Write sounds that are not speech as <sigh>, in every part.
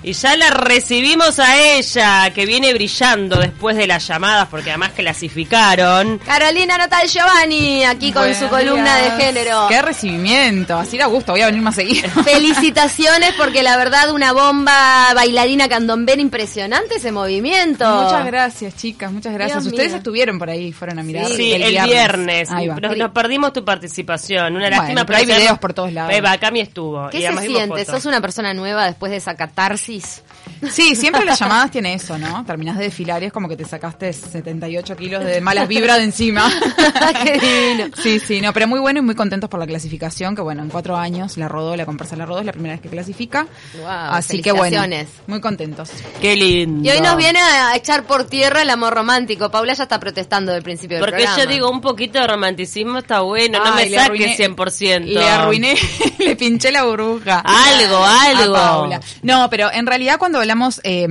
Y ya la recibimos a ella, que viene brillando después de las llamadas, porque además clasificaron. Carolina Natal Giovanni, aquí con Buenos su columna días. de género. Qué recibimiento, así da gusto, voy a venir más seguido. <laughs> <laughs> Felicitaciones porque la verdad una bomba bailarina candombera impresionante ese movimiento. Muchas gracias, chicas, muchas gracias. Dios Ustedes mío. estuvieron por ahí, fueron a mirar. Sí, el, viernes. Nos, nos perdimos tu participación. Una Bueno, lástima, pero hay videos por todos lados. Eva, Cami estuvo. ¿Qué y se siente? fotos. ¿Sos una persona nueva después de esa catarsis? 6. Sí, siempre las llamadas tiene eso, ¿no? Terminás de desfilar y es como que te sacaste 78 kilos de malas vibras de encima. <laughs> Qué divino. Sí, sí, no, pero muy bueno y muy contentos por la clasificación, que bueno, en cuatro años la rodó, la comparsa la rodó, es la primera vez que clasifica. Wow, Así que bueno, muy contentos. Qué lindo. Y hoy nos viene a echar por tierra el amor romántico. Paula ya está protestando del principio del Porque programa. yo digo, un poquito de romanticismo está bueno, no me le saque arruiné- 100%. Le arruiné, <laughs> le pinché la burbuja. Algo, algo. A Paula. No, pero en realidad cuando hablamos eh,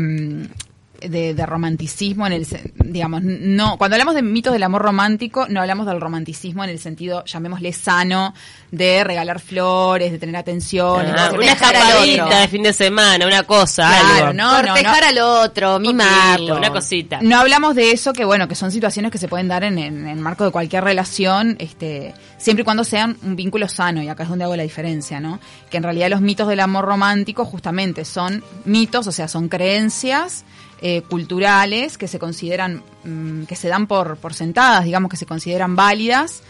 de, de romanticismo en el se- digamos no cuando hablamos de mitos del amor romántico no hablamos del romanticismo en el sentido llamémosle sano de regalar flores de tener atención Ah, de una escapadita de fin de semana, una cosa, Claro, algo. no, Cortejar no. al otro, mimarlo. Una cosita. No hablamos de eso, que bueno, que son situaciones que se pueden dar en, en, en marco de cualquier relación, este, siempre y cuando sean un vínculo sano, y acá es donde hago la diferencia, ¿no? Que en realidad los mitos del amor romántico justamente son mitos, o sea, son creencias eh, culturales que se consideran, mm, que se dan por, por sentadas, digamos, que se consideran válidas,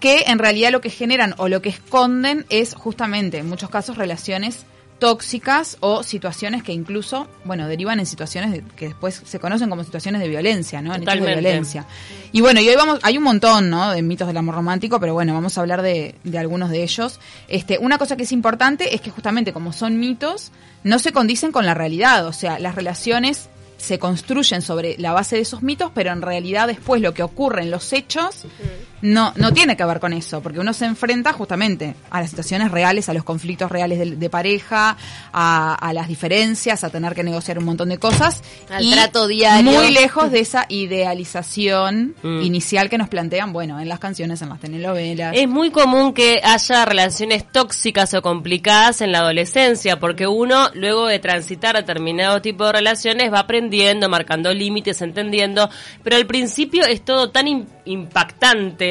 que en realidad lo que generan o lo que esconden es justamente, en muchos casos, relaciones tóxicas o situaciones que incluso, bueno, derivan en situaciones de- que después se conocen como situaciones de violencia, ¿no? En hechos de violencia. Y bueno, y hoy vamos, hay un montón, ¿no? De mitos del amor romántico, pero bueno, vamos a hablar de, de algunos de ellos. Este, una cosa que es importante es que justamente como son mitos, no se condicen con la realidad, o sea, las relaciones se construyen sobre la base de esos mitos, pero en realidad después lo que ocurre en los hechos no, no tiene que ver con eso, porque uno se enfrenta justamente a las situaciones reales, a los conflictos reales de, de pareja, a, a las diferencias, a tener que negociar un montón de cosas. Al trato diario. Muy lejos de esa idealización Mm. inicial que nos plantean, bueno, en las canciones, en las telenovelas. Es muy común que haya relaciones tóxicas o complicadas en la adolescencia, porque uno, luego de transitar determinado tipo de relaciones, va aprendiendo, marcando límites, entendiendo, pero al principio es todo tan im-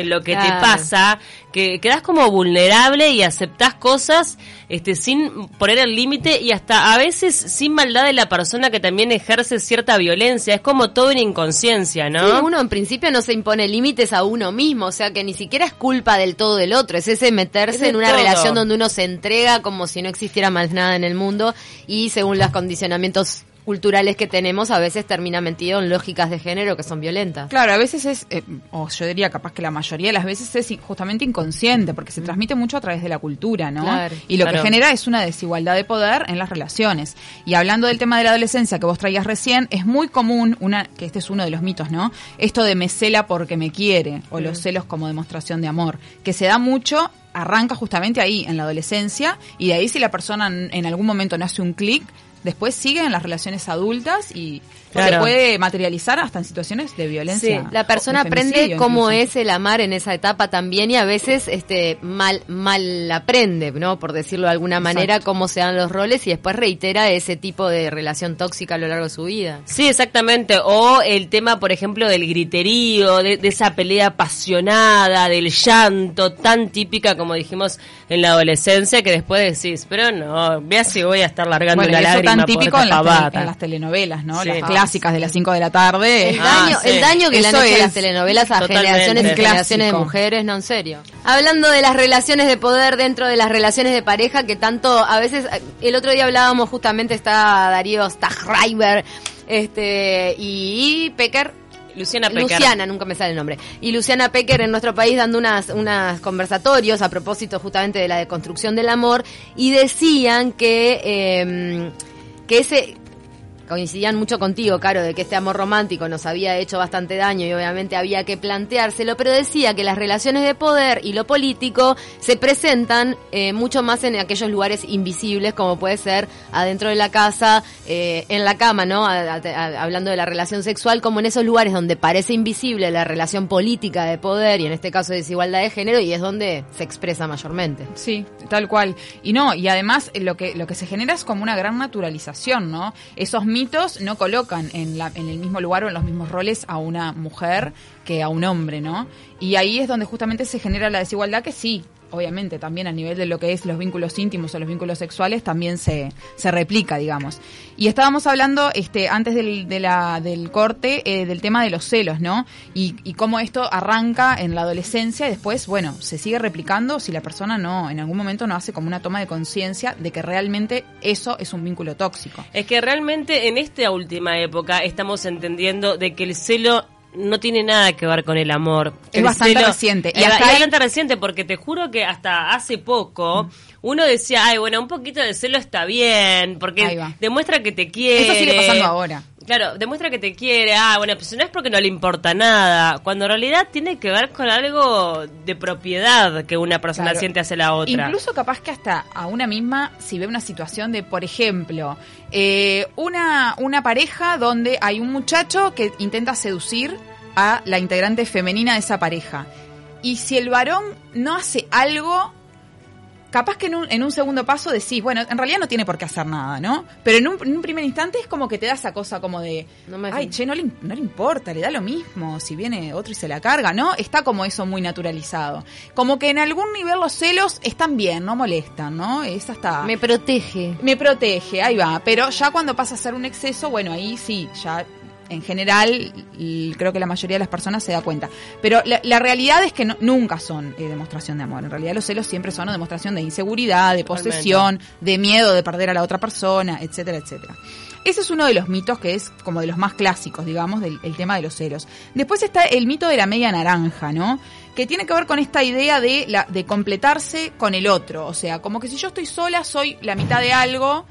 lo que te pasa, que quedas como vulnerable y aceptás cosas este, sin poner el límite y hasta a veces sin maldad de la persona que también ejerce cierta violencia. Es como todo en inconsciencia, ¿no? Sí, uno en principio no se impone límites a uno mismo, o sea que ni siquiera es culpa del todo del otro, es ese meterse Es en una todo. relación donde uno se entrega como si no existiera más nada en el mundo y según los condicionamientos culturales que tenemos a veces termina metido en lógicas de género que son violentas. Claro, a veces es, eh, o yo diría capaz que la mayoría de las veces es justamente inconsciente, porque se transmite mucho a través de la cultura, ¿no? Claro. y lo Claro. que genera es una desigualdad de poder en las relaciones. Y hablando del tema de la adolescencia que vos traías recién, es muy común, una que este es uno de los mitos, ¿no? Esto de me cela porque me quiere, o los celos como demostración de amor, que se da mucho arranca justamente ahí, en la adolescencia, y de ahí si la persona en algún momento no hace un clic, después sigue en las relaciones adultas y se Claro. puede materializar hasta en situaciones de Sí, violencia. la persona de aprende cómo incluso. es el amar en esa etapa también y a veces este mal mal aprende, ¿no? Por decirlo de alguna manera, cómo se dan los roles y después reitera ese tipo de relación tóxica a lo largo de su vida. Sí, exactamente. O el tema, por ejemplo, del griterío, de, de esa pelea apasionada, del llanto, tan típica como dijimos en la adolescencia, que después decís, pero no, vea si voy a estar largando Bueno, eso lágrima tan por típico esta en las, en telenovelas, ¿no? Sí. Las Ah, clásicas de las 5 de la tarde. El Ah, sí. el daño que le han hecho es las telenovelas a generaciones y generaciones de mujeres, no, en serio. Hablando de las relaciones de poder dentro de las relaciones de pareja, que tanto, a veces, el otro día hablábamos justamente, está Darío Stachreiber, este, y Pecker, Luciana Pecker. Luciana, nunca me sale el nombre. Y Luciana Pecker en nuestro país dando unas, unas conversatorios a propósito justamente de la deconstrucción del amor y decían que, eh, que ese coincidían mucho contigo, Caro, de que este amor romántico nos había hecho bastante daño y obviamente había que planteárselo, pero decía que las relaciones de poder y lo político se presentan eh, mucho más en aquellos lugares invisibles, como puede ser adentro de la casa, eh, en la cama, ¿no? hablando de la relación sexual, como en esos lugares donde parece invisible la relación política de poder y en este caso desigualdad de género y es donde se expresa mayormente. Sí, tal cual. Y no, y además lo que, lo que se genera es como una gran naturalización, ¿no? Esos no colocan en, la, en el mismo lugar o en los mismos roles a una mujer que a un hombre, ¿no? Y ahí es donde justamente se genera la desigualdad que sí, obviamente también a nivel de lo que es los vínculos íntimos o los vínculos sexuales también se, se replica, digamos. Y estábamos hablando este antes del, del corte eh, del tema de los celos, ¿no? Y, y cómo esto arranca en la adolescencia y después, bueno, se sigue replicando si la persona no, en algún momento no hace como una toma de conciencia de que realmente eso es un vínculo tóxico. Es que realmente en esta última época estamos entendiendo de que el celo no tiene nada que ver con el amor. Es bastante reciente. Y es bastante reciente porque te juro que hasta hace poco uno decía, ay, bueno, un poquito de celo está bien, porque demuestra que te quiere. Eso sigue pasando ahora. Claro, demuestra que te quiere. Ah, bueno, pues no es porque no le importa nada. Cuando en realidad tiene que ver con algo de propiedad que una persona siente hacia la otra. Incluso capaz que hasta a una misma, si ve una situación de, por ejemplo, eh, una, una pareja donde hay un muchacho que intenta seducir a la integrante femenina de esa pareja. Y si el varón no hace algo capaz que en un, en un, segundo paso decís, bueno, en realidad no tiene por qué hacer nada, ¿no? Pero en un, primer instante es como que te da esa cosa como de, ay, che, no le, no le importa, le da lo mismo si viene otro y se la carga, ¿no? Está como eso muy naturalizado. Como que en algún nivel los celos están bien, no molestan, ¿no? Es hasta... Me protege. Me protege, ahí va. Pero ya cuando pasa a ser un exceso, bueno, ahí sí, ya en general, creo que la mayoría de las personas se da cuenta. Pero la, realidad es que nunca son eh, demostración de amor. En realidad los celos siempre son una demostración de inseguridad, de posesión, de miedo de perder a la otra persona, etcétera, etcétera. Ese es uno de los mitos que es como de los más clásicos, digamos, del tema de los celos. Después está el mito de la media naranja, ¿no? Que tiene que ver con esta idea de, la, de completarse con el otro. O sea, como que si yo estoy sola, soy la mitad de algo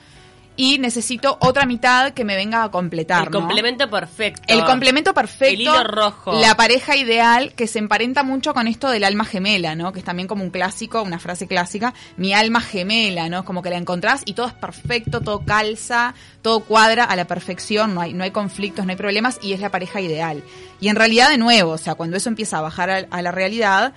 y necesito otra mitad que me venga a completar. El complemento perfecto. El complemento perfecto. El hilo rojo. La pareja ideal que se emparenta mucho con esto del alma gemela, ¿no? Que es también como un clásico, una frase clásica. Mi alma gemela, ¿no? Como que la encontrás y todo es perfecto, todo calza, todo cuadra a la perfección, no hay, no hay conflictos, no hay problemas y es la pareja ideal. Y en realidad, de nuevo, o sea, cuando eso empieza a bajar a la realidad,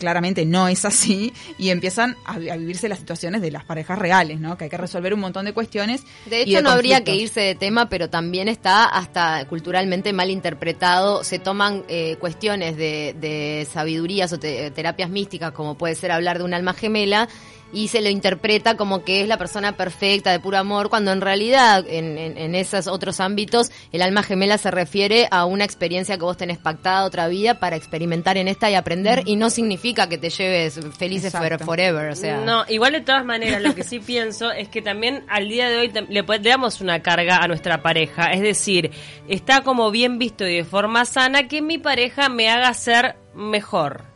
claramente no es así y empiezan a, vivirse las situaciones de las parejas reales, ¿no? Que hay que resolver un montón de cuestiones. De hecho, no habría que irse de tema, pero también está hasta culturalmente mal interpretado. Se toman eh, cuestiones de, de, sabidurías o terapias místicas, como puede ser hablar de un alma gemela, y se lo interpreta como que es la persona perfecta de puro amor, cuando en realidad en, en, esos otros ámbitos el alma gemela se refiere a una experiencia que vos tenés pactada otra vida para experimentar en esta y aprender y no significa que te lleves felices forever, o sea. No, igual de todas maneras lo que sí pienso es que también al día de hoy le, damos una carga a nuestra pareja, es decir, está como bien visto y de forma sana que mi pareja me haga ser mejor.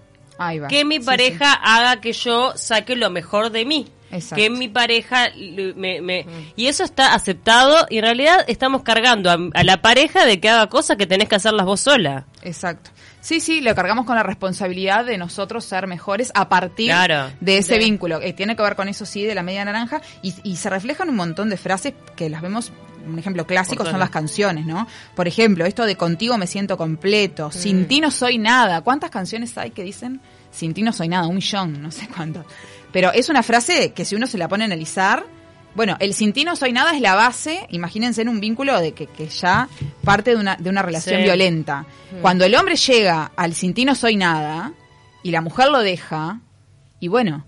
Que mi pareja haga que yo saque lo mejor de mí. Que mi pareja me, mm. y eso está aceptado y en realidad estamos cargando a, la pareja de que haga cosas que tenés que hacerlas vos sola. Exacto. Sí, sí, lo cargamos con la responsabilidad de nosotros ser mejores a partir de ese vínculo. Eh, tiene que ver con eso, sí, de la media naranja y, y se reflejan un montón de frases que las vemos un ejemplo clásico son las canciones, ¿no? Por ejemplo, esto de contigo me siento completo, sin mm. ti no soy nada. ¿Cuántas canciones hay que dicen sin ti no soy nada? Un millón, no sé cuánto. Pero es una frase que si uno se la pone a analizar, bueno, el sin ti no soy nada es la base, imagínense en un vínculo de que, que ya parte de una, de una relación violenta. Mm. Cuando el hombre llega al sin ti no soy nada y la mujer lo deja, y bueno,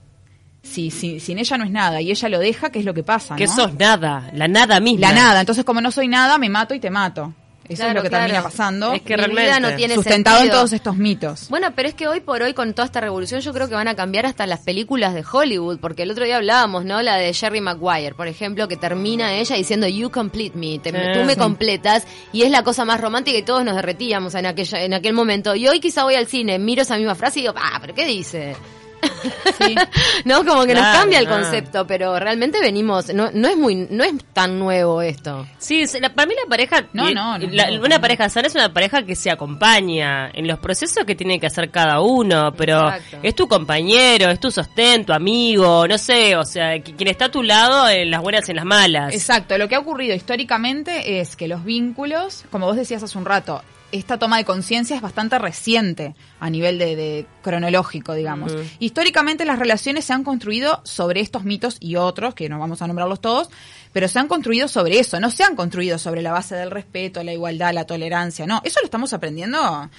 si, si, sin ella no es nada y ella lo deja, ¿qué es lo que pasa? Que sos nada, la nada misma. La nada, entonces como no soy nada, me mato y te mato. Eso es lo que termina pasando. Es que realmente no tiene sustentado en todos estos mitos. Bueno, pero es que hoy por hoy con toda esta revolución yo creo que van a cambiar hasta las películas de Hollywood, porque el otro día hablábamos, ¿no? La de Jerry Maguire, por ejemplo, que termina ella diciendo You complete me, tú me completas y es la cosa más romántica y todos nos derretíamos en aquella en aquel momento. Y hoy quizá voy al cine, miro esa misma frase y digo, "Ah, pero qué dice?" <laughs> no, como que nos cambia el no. concepto, pero realmente venimos, no, no es muy, no es tan nuevo esto. Sí, la- para mí la pareja, No, no, no, la- no, una pareja sana es una pareja que se acompaña en los procesos que tiene que hacer cada uno, pero Exacto. es tu compañero, es tu sostén, tu amigo, no sé, o sea, qui- quien está a tu lado en las buenas y en las malas. Exacto, lo que ha ocurrido históricamente es que los vínculos, como vos decías hace un rato, esta toma de conciencia es bastante reciente a nivel de, de cronológico, digamos. Históricamente las relaciones se han construido sobre estos mitos y otros, que no vamos a nombrarlos todos, pero se han construido sobre eso, no se han construido sobre la base del respeto, la igualdad, la tolerancia, no, eso lo estamos aprendiendo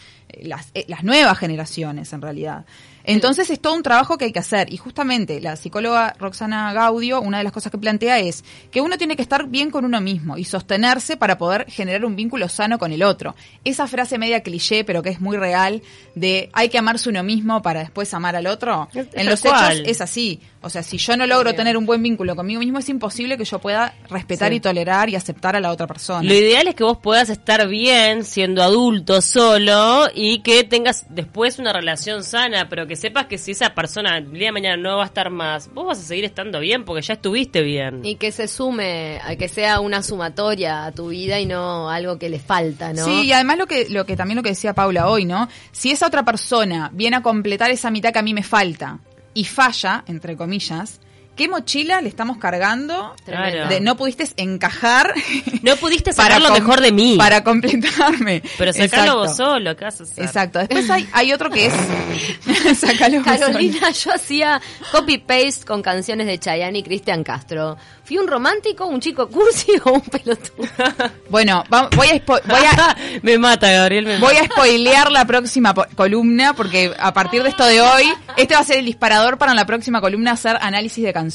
las, eh, las nuevas generaciones en realidad. Entonces es todo un trabajo que hay que hacer y justamente la psicóloga Roxana Gaudio, una de las cosas que plantea es que uno tiene que estar bien con uno mismo y sostenerse para poder generar un vínculo sano con el otro. Esa frase media cliché pero que es muy real de hay que amarse uno mismo para después amar al otro, Es- en los cual. hechos es así. O sea, si yo no logro tener un buen vínculo conmigo mismo es imposible que yo pueda respetar Sí. y tolerar y aceptar a la otra persona. Lo ideal es que vos puedas estar bien siendo adulto solo y que tengas después una relación sana, pero que sepas que si esa persona el día de mañana no va a estar más, vos vas a seguir estando bien porque ya estuviste bien. Y que se sume, a que sea una sumatoria a tu vida y no algo que le falta, ¿no? Sí, y además lo que, lo que también lo que decía Paula hoy, ¿no? Si esa otra persona viene a completar esa mitad que a mí me falta y falla, entre comillas, ¿qué mochila le estamos cargando? Claro. De no pudiste encajar. No pudiste <laughs> sacar lo mejor de mí. Para completarme. Pero sacalo vos solo, ¿qué vas a hacer? Exacto. Después hay, hay otro que es. <laughs> Sacalo vos solo. Carolina, yo hacía copy-paste con canciones de Chayanne y Cristian Castro. ¿Fui un romántico, un chico cursi o un pelotudo? <laughs> Bueno, va- voy a, voy a, me mata, Gabriel, me Voy mata. a spoilear la próxima po- columna porque a partir de esto de hoy, este va a ser el disparador para en la próxima columna hacer análisis de canciones.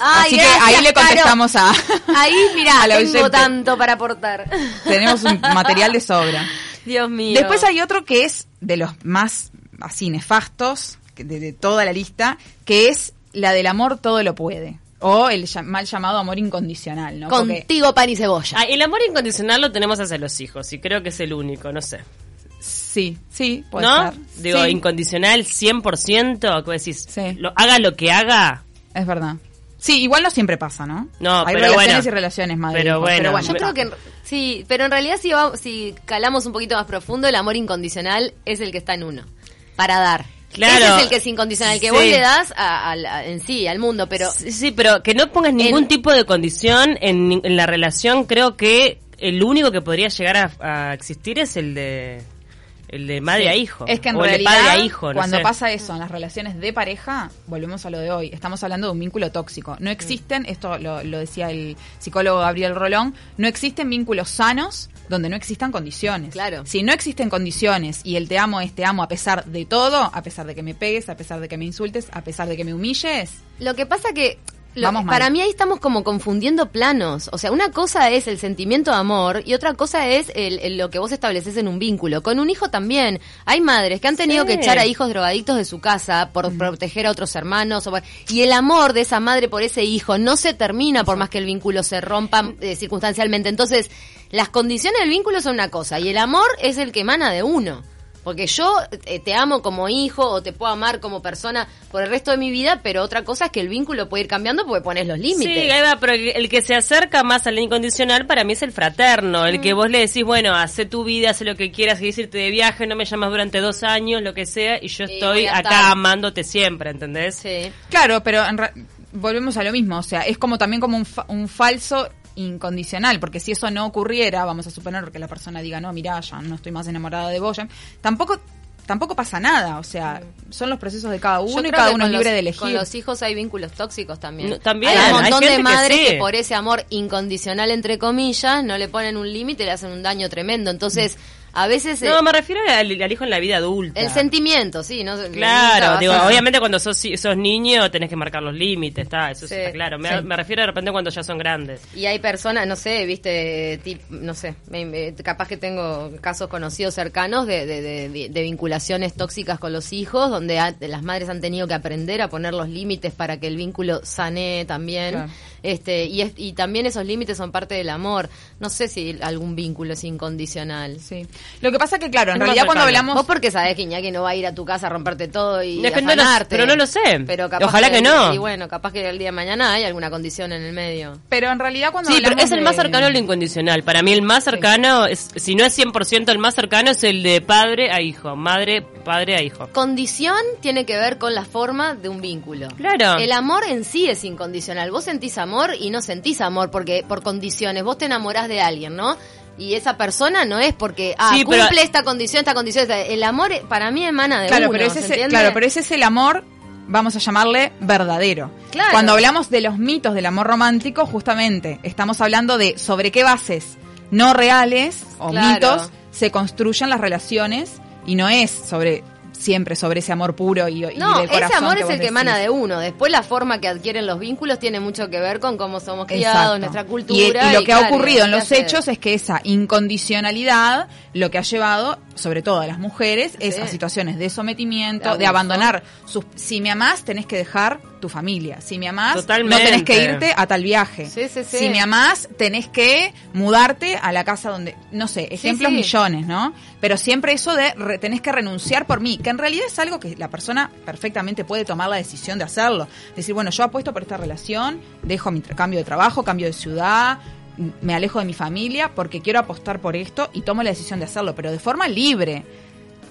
Ay, Así gracias, que ahí le Caro. contestamos a... Ahí, mirá, <laughs> a la tengo oyente. tanto para aportar. Tenemos un material de sobra. <laughs> Dios mío. Después hay otro que es de los más así nefastos de, de toda la lista, que es la del amor todo lo puede. O el mal llamado amor incondicional, ¿no? Porque- Contigo pan y cebolla. Ah, el amor incondicional lo tenemos hacia los hijos y creo que es el único, no sé. sí, sí, puede ¿No? ser. Digo, Sí, incondicional 100%, ¿qué decís? Sí. Lo, haga lo que haga. Es verdad. Sí, igual no siempre pasa, ¿no? No, Hay pero relaciones bueno. y relaciones, madre. Pero bueno, Yo creo que sí, pero en realidad si, va- si calamos un poquito más profundo, el amor incondicional es el que está en uno, para dar. Claro. Ese es el que es incondicional, el que Sí. vos le das a- en sí, al mundo, pero Sí, sí, pero que no pongas ningún En- tipo de condición en, ni- en la relación, creo que el único que podría llegar a, a existir es el de el de madre Sí. a hijo. Es que en o el de realidad, padre a hijo, no cuando sé. pasa eso en las relaciones de pareja, volvemos a lo de hoy, estamos hablando de un vínculo tóxico. No existen, esto lo, lo decía el psicólogo Gabriel Rolón, no existen vínculos sanos donde no existan condiciones. Claro. Si no existen condiciones y el te amo es te amo a pesar de todo, a pesar de que me pegues, a pesar de que me insultes, a pesar de que me humilles, Lo que pasa que lo- Vamos mal. para mí ahí estamos como confundiendo planos. O sea, una cosa es el sentimiento de amor y otra cosa es el, el- lo que vos estableces en un vínculo. Con un hijo también. Hay madres que han tenido Sí. que echar a hijos drogadictos de su casa por proteger a otros hermanos. y el amor de esa madre por ese hijo no se termina por más que el vínculo se rompa eh, circunstancialmente. Entonces, las condiciones del vínculo son una cosa y el amor es el que emana de uno. Porque yo eh, te amo como hijo o te puedo amar como persona por el resto de mi vida, pero otra cosa es que el vínculo puede ir cambiando porque pones los límites. Sí, pero el que se acerca más al incondicional para mí es el fraterno, el que vos le decís, bueno, hace tu vida, hace lo que quieras, querés irte de viaje, no me llamas durante dos años, lo que sea, y yo estoy acá estar. amándote siempre, ¿entendés? Sí. Claro, pero en ra- volvemos a lo mismo, o sea, es como también como un, fa- un falso incondicional, porque si eso no ocurriera, vamos a suponer que la persona diga, no, mira, ya no estoy más enamorada de vos, ya", tampoco tampoco pasa nada, o sea, son los procesos de cada uno y cada uno es libre los- de elegir. Con los hijos hay vínculos tóxicos también. No, también, hay un montón gente de madres que, sí. por ese amor incondicional, entre comillas, no le ponen un límite y le hacen un daño tremendo. Entonces, a veces No, el, me refiero al, al hijo en la vida adulta. el sentimiento, sí. ¿no? Claro, digo, a- obviamente cuando sos, sos niño tenés que marcar los límites, está, eso sí está claro. Me, sí. me refiero de repente cuando ya son grandes. Y hay personas, no sé, viste, tip, no sé, me- me- capaz que tengo casos conocidos cercanos de, de- de- de- de vinculaciones tóxicas con los hijos, donde ha- las madres han tenido que aprender a poner los límites para que el vínculo sane también. Claro. Este, y, es- y también esos límites son parte del amor. No sé si algún vínculo es incondicional. Sí. Lo que pasa que, claro, en Es realidad cuando hablamos... Vos porque sabés que Iñaki no va a ir a tu casa a romperte todo y Es que no lo- pero no lo sé. Pero capaz Ojalá que no. Y bueno, capaz que el día de mañana hay alguna condición en el medio. Pero en realidad cuando Sí, pero es el de- más cercano a lo incondicional. Para mí el más cercano, es, si no es 100% el más cercano, es el de padre a hijo, madre, padre a hijo. Condición tiene que ver con la forma de un vínculo. Claro. El amor en sí es incondicional. Vos sentís amor y no sentís amor porque por condiciones. Vos te enamorás de alguien, ¿no? Y esa persona no es porque ah, Sí, pero- cumple esta condición, esta condición. esta- El amor eh, para mí emana de Claro, uno, pero ese ¿se es, entiende? claro, pero ese es el amor, vamos a llamarle verdadero. Claro. Cuando hablamos de los mitos del amor romántico, justamente estamos hablando de sobre qué bases no reales o Claro. mitos se construyen las relaciones y no es sobre siempre sobre ese amor puro y, y No, del corazón ese amor es el que emana de uno. Después la forma que adquieren los vínculos tiene mucho que ver con cómo somos criados, Exacto. nuestra cultura. Y, lo que ha ocurrido en ¿qué los hechos es que esa incondicionalidad lo que ha llevado, sobre todo a las mujeres, es Sí. a situaciones de sometimiento, De de, abandonar. Sus, si me amás, tenés que dejar tu familia. Si me amás, Totalmente. no tenés que irte a tal viaje. Sí, sí, sí. Si me amás, tenés que mudarte a la casa donde, no sé, ejemplos sí. millones, ¿no? Pero siempre eso de re- tenés que renunciar por mí, que en realidad es algo que la persona perfectamente puede tomar la decisión de hacerlo. Decir, bueno, yo apuesto por esta relación, dejo mi cambio de trabajo, cambio de ciudad, me alejo de mi familia porque quiero apostar por esto y tomo la decisión de hacerlo, pero de forma libre.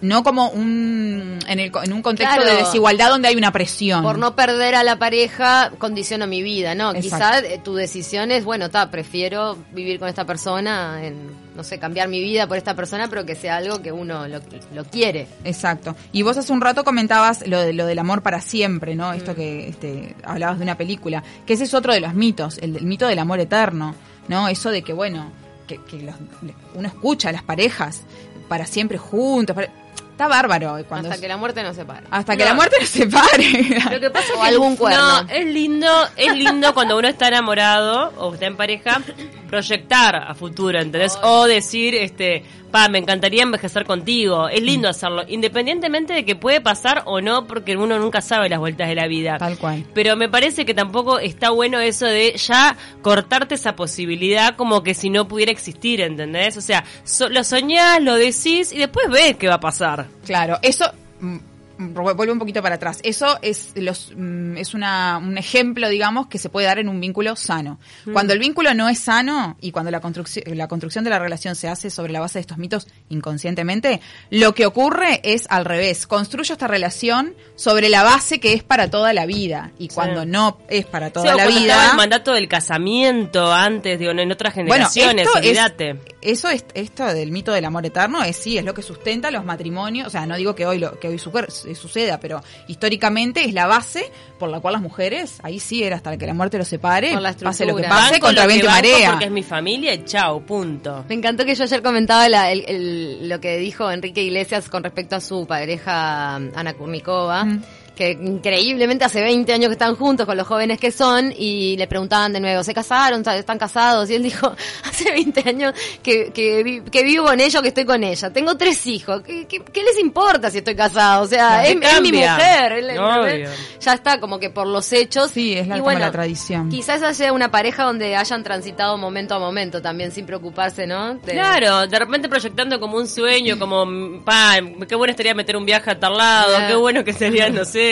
No como un en, el, en un contexto Claro. de desigualdad donde hay una presión. Por no perder a la pareja, condiciono mi vida, ¿no? Quizás tu decisión es, bueno, ta, prefiero vivir con esta persona, en, no sé, cambiar mi vida por esta persona, pero que sea algo que uno lo, lo quiere. Exacto. Y vos hace un rato comentabas lo, de, lo del amor para siempre, ¿no? Mm. Esto que este, hablabas de una película, que ese es otro de los mitos, el, el mito del amor eterno, ¿no? Eso de que, bueno, que, que los- uno escucha a las parejas para siempre juntos. para- Está bárbaro. eh, Cuando hasta es- que la muerte nos separe. hasta que la muerte nos separe. <laughs> Lo que pasa es que algún cuerno. No, es lindo, es lindo cuando uno está enamorado o está en pareja proyectar a futuro, ¿entendés? O decir, este, pa, me encantaría envejecer contigo. Es lindo hacerlo, independientemente de que puede pasar o no, porque uno nunca sabe las vueltas de la vida. Tal cual. Pero me parece que tampoco está bueno eso de ya cortarte esa posibilidad como que si no pudiera existir, ¿entendés? O sea, so- lo soñás, lo decís y después ves qué va a pasar. Claro, eso mm, mm, vuelvo un poquito para atrás. Eso es los mm, es una, un ejemplo, digamos, que se puede dar en un vínculo sano. Cuando el vínculo no es sano y cuando la construcción la construcción de la relación se hace sobre la base de estos mitos inconscientemente, lo que ocurre es al revés. Construyo esta relación sobre la base que es para toda la vida y cuando no es para toda Sí, la vida. el mandato del casamiento antes, digo, en otras Bueno, generaciones, esto es, olvídate. eso es, esto del mito del amor eterno es sí, es lo que sustenta los matrimonios, o sea, no digo que hoy lo, que hoy suceda, suceda, pero históricamente es la base por la cual las mujeres, ahí sí era hasta que la muerte los separe, pase lo que pase, Banco contra viento y marea. Porque es mi familia y chao, punto. Me encantó que yo ayer comentaba la- el- el- lo que dijo Enrique Iglesias con respecto a su pareja Ana Kurnikova. Mm. Que increíblemente hace 20 años que están juntos con los jóvenes que son y le preguntaban de nuevo, ¿se casaron? ¿Están casados? Y él dijo, <laughs> hace 20 años que, que, vi- que vivo con ella o que estoy con ella. Tengo tres hijos. ¿Qué, qué, qué les importa si estoy casado? O sea, ¿Qué es, es mi mujer. Ya está, como que por los hechos. Sí, es la, Y bueno, la tradición. Quizás haya una pareja donde hayan transitado momento a momento también sin preocuparse, ¿no? De- Claro, de repente proyectando como un sueño, como, pa, qué bueno estaría meter un viaje a tal lado, qué bueno que sería, no sé,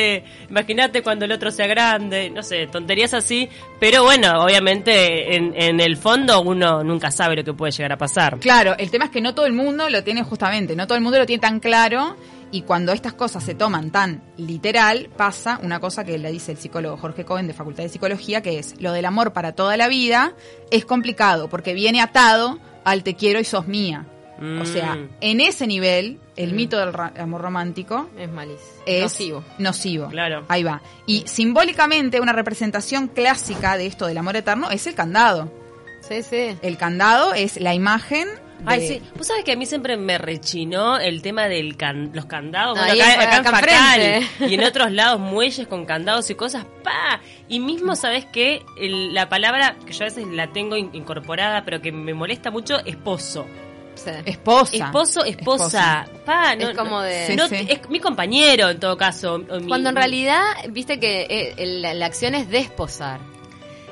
imagínate cuando el otro sea grande, no sé, tonterías así, pero bueno, obviamente en, en el fondo uno nunca sabe lo que puede llegar a pasar. Claro, el tema es que no todo el mundo lo tiene justamente, no todo el mundo lo tiene tan claro y cuando estas cosas se toman tan literal, pasa una cosa que le dice el psicólogo Jorge Cohen de Facultad de Psicología, que es lo del amor para toda la vida es complicado porque viene atado al te quiero y sos mía. O sea, Mm. en ese nivel, el mito del amor romántico Es malísimo. es Nocivo. nocivo. Claro. Ahí va. Y simbólicamente una representación clásica de esto del amor eterno es el candado. Sí, sí. El candado es la imagen Ay, sí. Vos sabés que a mí siempre me rechinó el tema de los candados. Bueno, acá, en- acá en acá Facal y en otros lados muelles con candados y cosas. ¡Pa! Y mismo, ¿sabés qué? El- la palabra que yo a veces la tengo in- incorporada, pero que me molesta mucho, esposo. sí. Esposa. Esposo, esposa. Pa, no, Es como de- Sí, no- sí. Es mi compañero, en todo caso. mi- Cuando en realidad, viste que eh, el- la, la acción es desposar.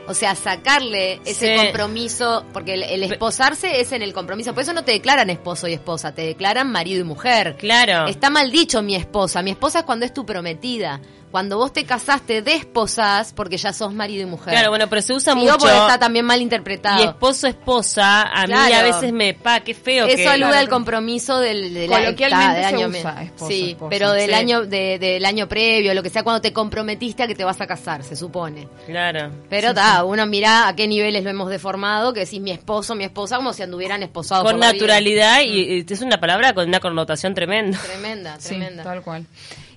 O sea, sacarle ese Sí. compromiso, porque el, el esposarse es en el compromiso. Por eso no te declaran esposo y esposa, te declaran marido y mujer. Claro. Está mal dicho mi esposa. Mi esposa es cuando es tu prometida. Cuando vos te casaste, desposás porque ya sos marido y mujer. Claro, bueno, pero se usa Digo, mucho. porque está también mal interpretado. Y esposo, esposa, a mí Claro. a veces me pa, qué feo Eso que... alude Claro. al compromiso del, del Coloquialmente del se año usa me- esposo, sí, esposa. pero del Sí. año de- del año previo, lo que sea, cuando te comprometiste a que te vas a casar, se supone. Claro. Pero uno mira a qué niveles lo hemos deformado, que decís mi esposo, mi esposa, como si anduvieran esposados Con por la vida. naturalidad y, y es una palabra con una connotación tremenda. Tremenda, Sí, tremenda. tal cual.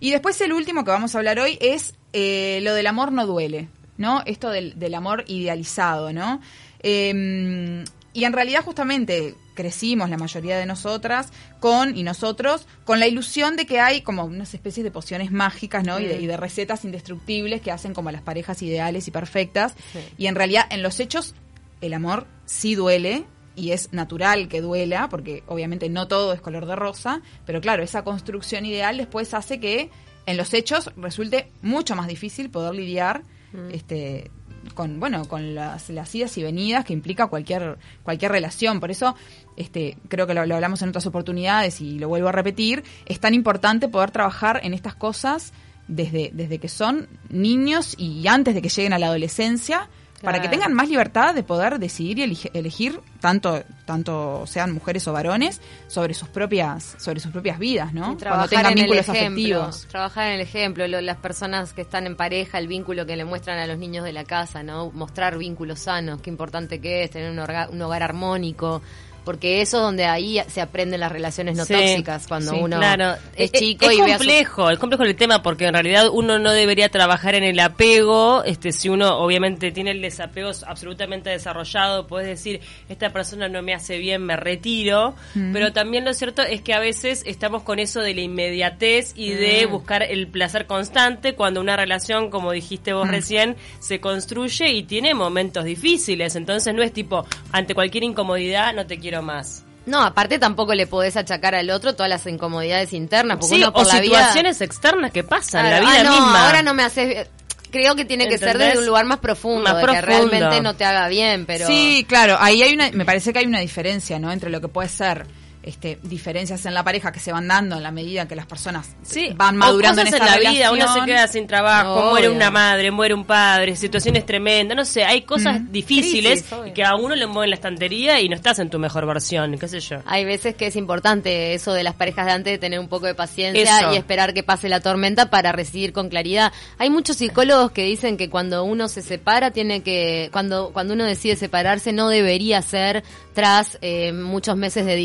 Y después el último que vamos a hablar hoy es eh, lo del amor no duele, ¿no? Esto del, del amor idealizado, ¿no? Eh, y en realidad justamente crecimos la mayoría de nosotras con y nosotros con la ilusión de que hay como unas especies de pociones mágicas, ¿no? Y, de, y de recetas indestructibles que hacen como las parejas ideales y perfectas. Sí. Y en realidad en los hechos el amor sí duele y es natural que duela, porque obviamente no todo es color de rosa, pero claro, esa construcción ideal después hace que en los hechos resulte mucho más difícil poder lidiar este con bueno con las, las idas y venidas que implica cualquier cualquier relación. Por eso este creo que lo, lo hablamos en otras oportunidades y lo vuelvo a repetir es tan importante poder trabajar en estas cosas desde desde que son niños y antes de que lleguen a la adolescencia para que tengan más libertad de poder decidir y elige- elegir tanto tanto sean mujeres o varones sobre sus propias sobre sus propias vidas no cuando tengan en el vínculos ejemplo, afectivos. Trabajar en el ejemplo, lo- las personas que están en pareja, el vínculo que le muestran a los niños de la casa, ¿no? Mostrar vínculos sanos, qué importante que es tener un, orga- un hogar armónico, porque eso es donde ahí se aprenden las relaciones no Sí, tóxicas, cuando sí, uno Claro, es Eh, chico es y ve a su- complejo, es complejo el tema porque en realidad uno no debería trabajar en el apego, este si uno obviamente tiene el desapego absolutamente desarrollado, puedes decir, esta persona no me hace bien, me retiro, pero también lo cierto es que a veces estamos con eso de la inmediatez y de Mm. buscar el placer constante cuando una relación, como dijiste vos recién, se construye y tiene momentos difíciles, entonces no es tipo, ante cualquier incomodidad no te quiero más. No, aparte tampoco le podés achacar al otro todas las incomodidades internas, porque Sí, uno por o la vida... situaciones externas que pasan, Claro, la vida ah, no, misma. ahora no me haces... Creo que tiene que ser desde un lugar más profundo, Más de que profundo. realmente no te haga bien, pero... Sí, claro, ahí hay una, me parece que hay una diferencia, ¿no? Entre lo que puede ser este, diferencias en la pareja que se van dando en la medida que las personas Sí, van madurando o en cosas esa en la vida, uno se queda sin trabajo, Obvio. muere una madre, muere un padre, situaciones tremendas, no sé, hay cosas difíciles Crisis, que a uno le mueven la estantería y no estás en tu mejor versión, qué sé yo. Hay veces que es importante eso de las parejas de antes, de tener un poco de paciencia Eso. y esperar que pase la tormenta para recibir con claridad. Hay muchos psicólogos que dicen que cuando uno se separa, tiene que, cuando, cuando uno decide separarse, no debería ser tras eh, muchos meses de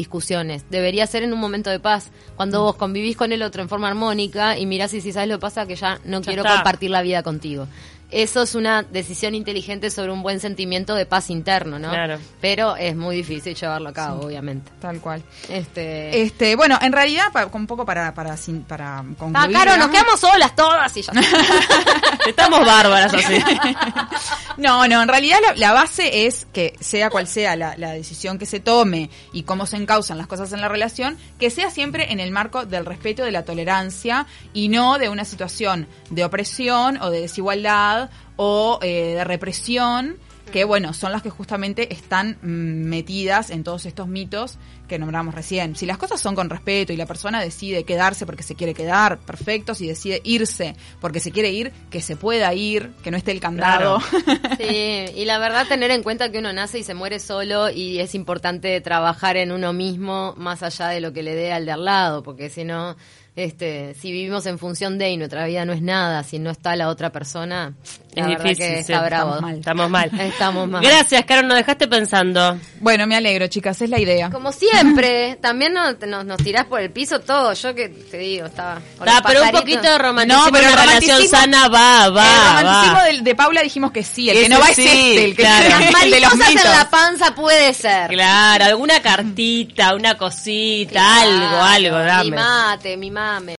Debería ser en un momento de paz, cuando vos convivís con el otro en forma armónica y mirás y si sabes lo que pasa, que ya no Ya quiero está. compartir la vida contigo. Eso es una decisión inteligente sobre un buen sentimiento de paz interno, ¿no? Claro. Pero es muy difícil llevarlo a cabo, obviamente. Tal cual. Este. Este, bueno, en realidad, pa- un poco para, para, sin- para concluir. Ah, Caro, nos quedamos solas todas y ya. <laughs> Estamos bárbaras así. <laughs> No, no, en realidad la, la base es que sea cual sea la, la decisión que se tome y cómo se encausan las cosas en la relación, que sea siempre en el marco del respeto de la tolerancia y no de una situación de opresión o de desigualdad o eh, de represión que bueno, son las que justamente están mm, metidas en todos estos mitos que nombramos recién. Si las cosas son con respeto y la persona decide quedarse porque se quiere quedar, perfecto. Si decide irse porque se quiere ir, que se pueda ir, que no esté el candado. <laughs> Sí, y la verdad tener en cuenta que uno nace y se muere solo y es importante trabajar en uno mismo más allá de lo que le dé al de al lado, porque si no, este, si vivimos en función de y nuestra vida no es nada, si no está la otra persona, la Es difícil, que sí, está bravo. estamos mal. Estamos mal. <laughs> Estamos mal. Gracias, Caro, nos dejaste pensando. Bueno, me alegro, chicas, es la idea. Como siempre, también nos, nos, nos tirás por el piso todo. Yo que te digo, estaba. pero un poquito de romanticismo, No, pero una el relación sana va, va, el romanticismo va. de, de Paula dijimos que sí, el que Ese no va es sí, este, el que claro. Las <laughs> el de los mariposas mitos. en la panza puede ser. Claro, alguna cartita, una cosita, algo, algo, Mi dame. mate, mi mame.